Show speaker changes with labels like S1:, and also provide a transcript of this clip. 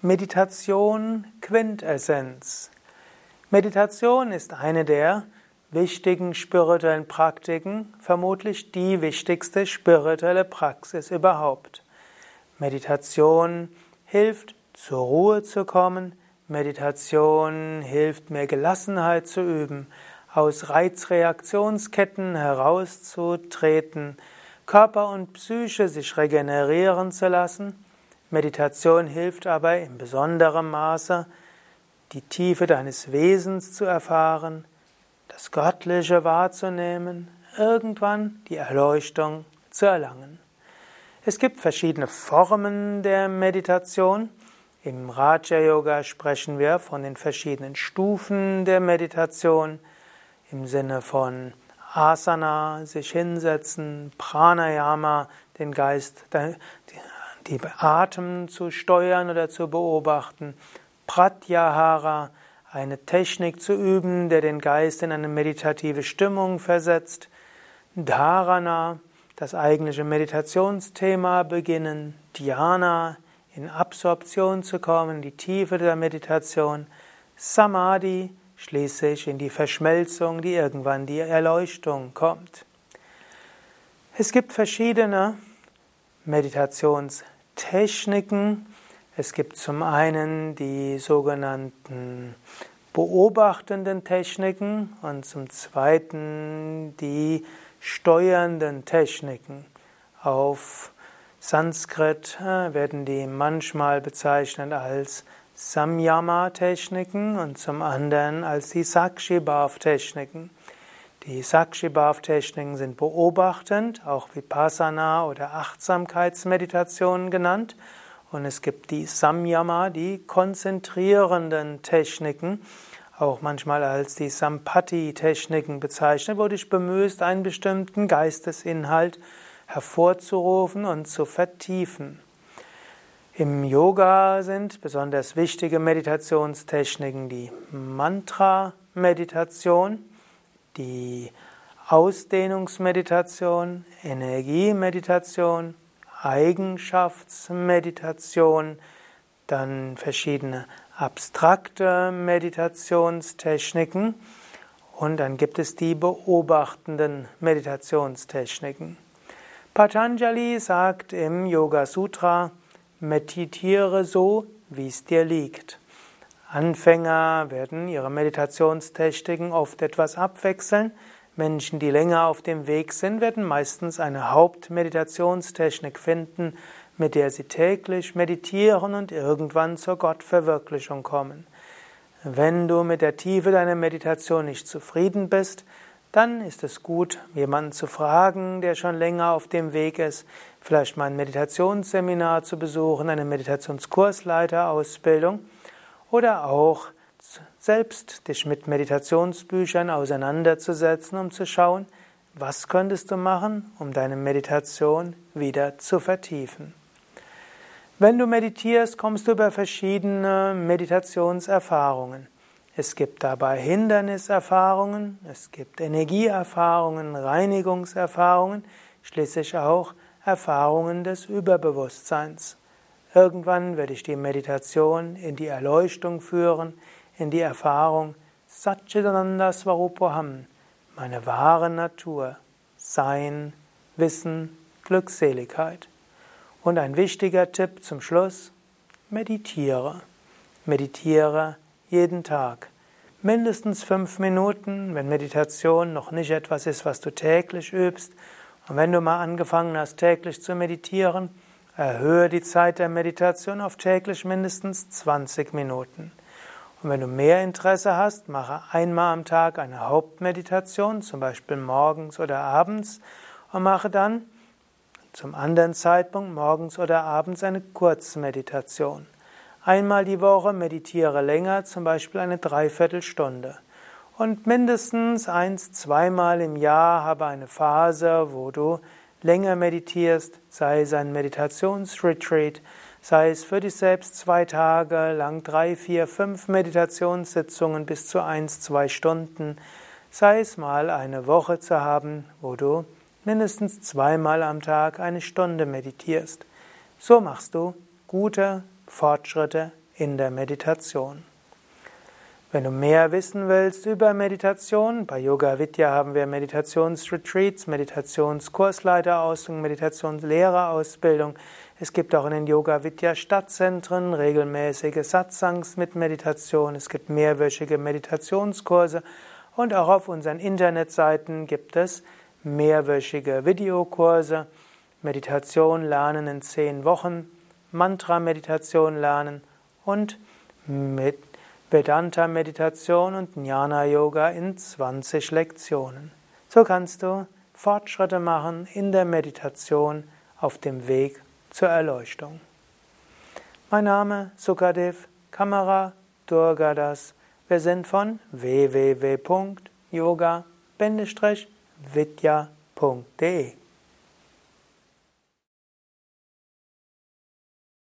S1: Meditation Quintessenz. Meditation ist eine der wichtigen spirituellen Praktiken, vermutlich die wichtigste spirituelle Praxis überhaupt. Meditation hilft, zur Ruhe zu kommen. Meditation hilft, mehr Gelassenheit zu üben, aus Reizreaktionsketten herauszutreten, Körper und Psyche sich regenerieren zu lassen Meditation hilft aber in besonderem Maße, die Tiefe deines Wesens zu erfahren, das Göttliche wahrzunehmen, irgendwann die Erleuchtung zu erlangen. Es gibt verschiedene Formen der Meditation. Im Raja Yoga sprechen wir von den verschiedenen Stufen der Meditation im Sinne von Asana, sich hinsetzen, Pranayama, den Geist, die Atem zu steuern oder zu beobachten, Pratyahara, eine Technik zu üben, der den Geist in eine meditative Stimmung versetzt, Dharana, das eigentliche Meditationsthema beginnen, Dhyana, in Absorption zu kommen, die Tiefe der Meditation, Samadhi, schließlich in die Verschmelzung, die irgendwann die Erleuchtung kommt. Es gibt verschiedene Meditations Techniken. Es gibt zum einen die sogenannten beobachtenden Techniken und zum zweiten die steuernden Techniken. Auf Sanskrit äh, werden die manchmal bezeichnet als Samyama-Techniken und zum anderen als die Sakshibhav-Techniken. Die Sakshibhav-Techniken sind beobachtend, auch Vipassana oder Achtsamkeitsmeditation genannt. Und es gibt die Samyama, die konzentrierenden Techniken, auch manchmal als die Sampati-Techniken bezeichnet, wo du dich bemühst, einen bestimmten Geistesinhalt hervorzurufen und zu vertiefen. Im Yoga sind besonders wichtige Meditationstechniken die Mantra-Meditation, die Ausdehnungsmeditation, Energiemeditation, Eigenschaftsmeditation, dann verschiedene abstrakte Meditationstechniken und dann gibt es die beobachtenden Meditationstechniken. Patanjali sagt im Yoga Sutra, meditiere so, wie es dir liegt. Anfänger werden ihre Meditationstechniken oft etwas abwechseln. Menschen, die länger auf dem Weg sind, werden meistens eine Hauptmeditationstechnik finden, mit der sie täglich meditieren und irgendwann zur Gottverwirklichung kommen. Wenn du mit der Tiefe deiner Meditation nicht zufrieden bist, dann ist es gut, jemanden zu fragen, der schon länger auf dem Weg ist, vielleicht mal ein Meditationsseminar zu besuchen, eine Meditationskursleiterausbildung oder auch selbst dich mit Meditationsbüchern auseinanderzusetzen, um zu schauen, was könntest du machen, um deine Meditation wieder zu vertiefen. Wenn du meditierst, kommst du über verschiedene Meditationserfahrungen. Es gibt dabei Hinderniserfahrungen, es gibt Energieerfahrungen, Reinigungserfahrungen, schließlich auch Erfahrungen des Überbewusstseins. Irgendwann werde ich die Meditation in die Erleuchtung führen, in die Erfahrung Satchitananda Swarupoham, meine wahre Natur, Sein, Wissen, Glückseligkeit. Und ein wichtiger Tipp zum Schluss, meditiere. Meditiere jeden Tag. Mindestens fünf Minuten, wenn Meditation noch nicht etwas ist, was du täglich übst. Und wenn du mal angefangen hast, täglich zu meditieren, Erhöhe die Zeit der Meditation auf täglich mindestens 20 Minuten. Und wenn du mehr Interesse hast, mache einmal am Tag eine Hauptmeditation, zum Beispiel morgens oder abends, und mache dann zum anderen Zeitpunkt morgens oder abends eine Kurzmeditation. Einmal die Woche meditiere länger, zum Beispiel eine Dreiviertelstunde. Und mindestens eins, zweimal im Jahr habe eine Phase, wo du länger meditierst, sei es ein Meditationsretreat, sei es für dich selbst zwei Tage lang drei, vier, fünf Meditationssitzungen bis zu eins, zwei Stunden, sei es mal eine Woche zu haben, wo du mindestens zweimal am Tag eine Stunde meditierst. So machst du gute Fortschritte in der Meditation. Wenn du mehr wissen willst über Meditation, bei Yoga Vidya haben wir Meditationsretreats, Meditationskursleiterausbildung, Meditationslehrerausbildung. Es gibt auch in den Yoga Vidya Stadtzentren regelmäßige Satsangs mit Meditation. Es gibt mehrwöchige Meditationskurse und auch auf unseren Internetseiten gibt es mehrwöchige Videokurse, Meditation lernen in zehn Wochen, Mantra-Meditation lernen und mit Vedanta-Meditation und Jnana-Yoga in 20 Lektionen. So kannst du Fortschritte machen in der Meditation auf dem Weg zur Erleuchtung. Mein Name Sukadev, Kamera Durgadas. Wir sind von www.yoga-vidya.de